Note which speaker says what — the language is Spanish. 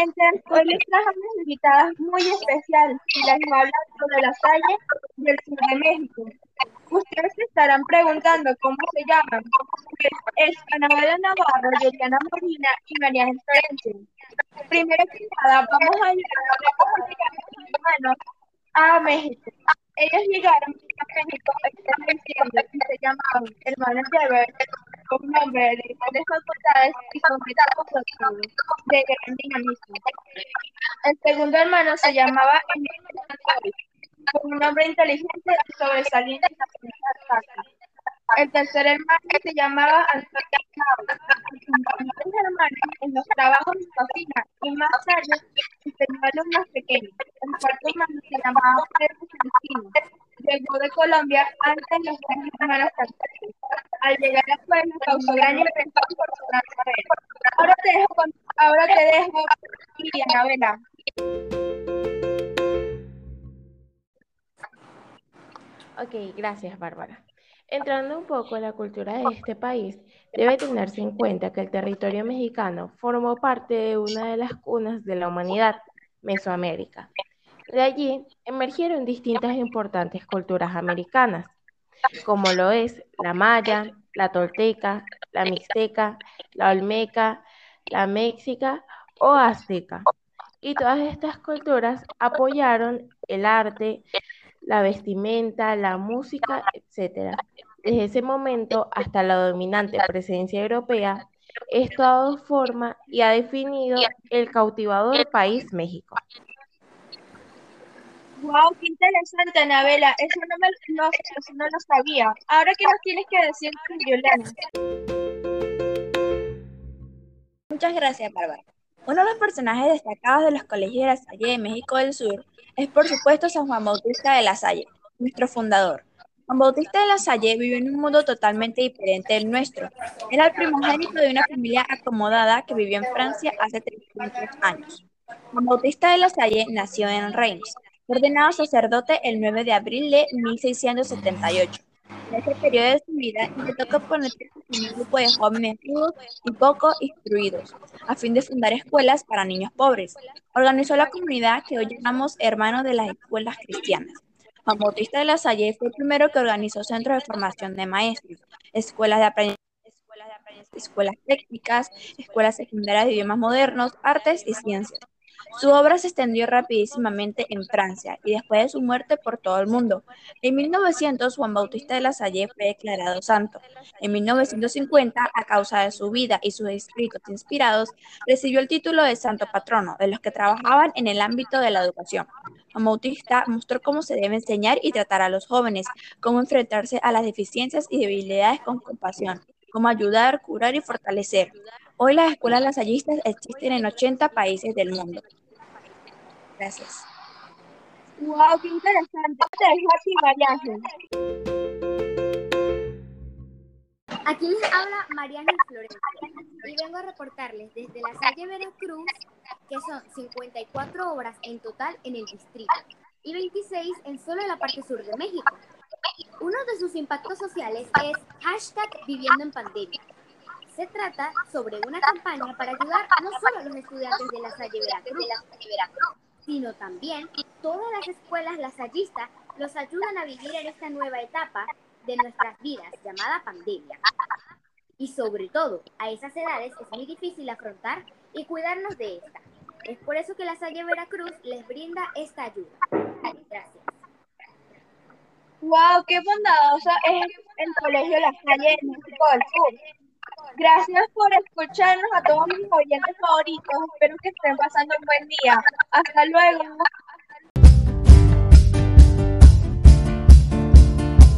Speaker 1: oyentes, hoy les trajo unas invitadas muy especiales y les voy a hablar sobre la Salle del sur de México. Ustedes se estarán preguntando cómo se llaman. Pues es Anabela Navarro, Yeliana Molina y María Florencia. Primero que nada, vamos a llegar a los hermanos a México. Ellos llegaron a México diciendo que se llamaban hermanos de nombre de grandes facultades y todo de gran dinamismo. El segundo hermano se llamaba con un nombre inteligente y sobresaliente El tercer hermano se llamaba Antonio Acompañó a hermanos en los trabajos de cocina y más tarde enseñó alumnos pequeños. El cuarto hermano se llamaba Pedro Santino. Llegó de Colombia antes de los tres hermanos católicos. Al llegar a pueblo causó gran por su gran saber. Ahora te dejo, con, ahora te dejo.
Speaker 2: Ok, gracias Bárbara. Entrando un poco en la cultura de este país, debe tenerse en cuenta que el territorio mexicano formó parte de una de las cunas de la humanidad, Mesoamérica. De allí emergieron distintas importantes culturas americanas, como lo es la maya, la tolteca, la mixteca, la olmeca, la méxica o azteca. Y todas estas culturas apoyaron el arte, la vestimenta, la música, etc. Desde ese momento hasta la dominante presencia europea, esto ha dado forma y ha definido el cautivador país México.
Speaker 1: Wow, qué interesante, Anabela. Eso no, me, no, no lo sabía. Ahora, ¿qué nos tienes que decir, Juliana?
Speaker 3: Muchas gracias, Bárbara. Uno de los personajes destacados de los colegios de la Salle de México del Sur es, por supuesto, San Juan Bautista de la Salle, nuestro fundador. Juan Bautista de la Salle vivió en un mundo totalmente diferente del nuestro. Era el primogénito de una familia acomodada que vivió en Francia hace 300 años. Juan Bautista de la Salle nació en Reims, ordenado sacerdote el 9 de abril de 1678. En ese periodo de su vida intentó con un grupo de jóvenes rudos y poco instruidos, a fin de fundar escuelas para niños pobres. Organizó la comunidad que hoy llamamos Hermanos de las Escuelas Cristianas. Juan Bautista de la Salle fue el primero que organizó centros de formación de maestros, escuelas de aprendizaje escuelas técnicas, escuelas secundarias de idiomas modernos, artes y ciencias. Su obra se extendió rapidísimamente en Francia y después de su muerte por todo el mundo. En 1900, Juan Bautista de la Salle fue declarado santo. En 1950, a causa de su vida y sus escritos inspirados, recibió el título de santo patrono de los que trabajaban en el ámbito de la educación. Juan Bautista mostró cómo se debe enseñar y tratar a los jóvenes, cómo enfrentarse a las deficiencias y debilidades con compasión, cómo ayudar, curar y fortalecer. Hoy las escuelas lasallistas existen en 80 países del mundo. Gracias.
Speaker 1: Wow, qué interesante. Te dejo
Speaker 4: Aquí les habla Mariana Florencia y vengo a reportarles desde la Salle Veracruz que son 54 obras en total en el distrito y 26 en solo la parte sur de México. Uno de sus impactos sociales es hashtag viviendo en pandemia. Se trata sobre una campaña para ayudar no solo a los estudiantes de la Salle Veracruz, sino también todas las escuelas lasallistas los ayudan a vivir en esta nueva etapa de nuestras vidas llamada pandemia. Y sobre todo, a esas edades es muy difícil afrontar y cuidarnos de esta. Es por eso que la Salle Veracruz les brinda esta ayuda. Gracias.
Speaker 1: ¡Wow! ¡Qué bondadosa es el Colegio La Salle de México del Sur! Gracias por escucharnos a todos mis oyentes favoritos. Espero que estén pasando un buen día. Hasta luego.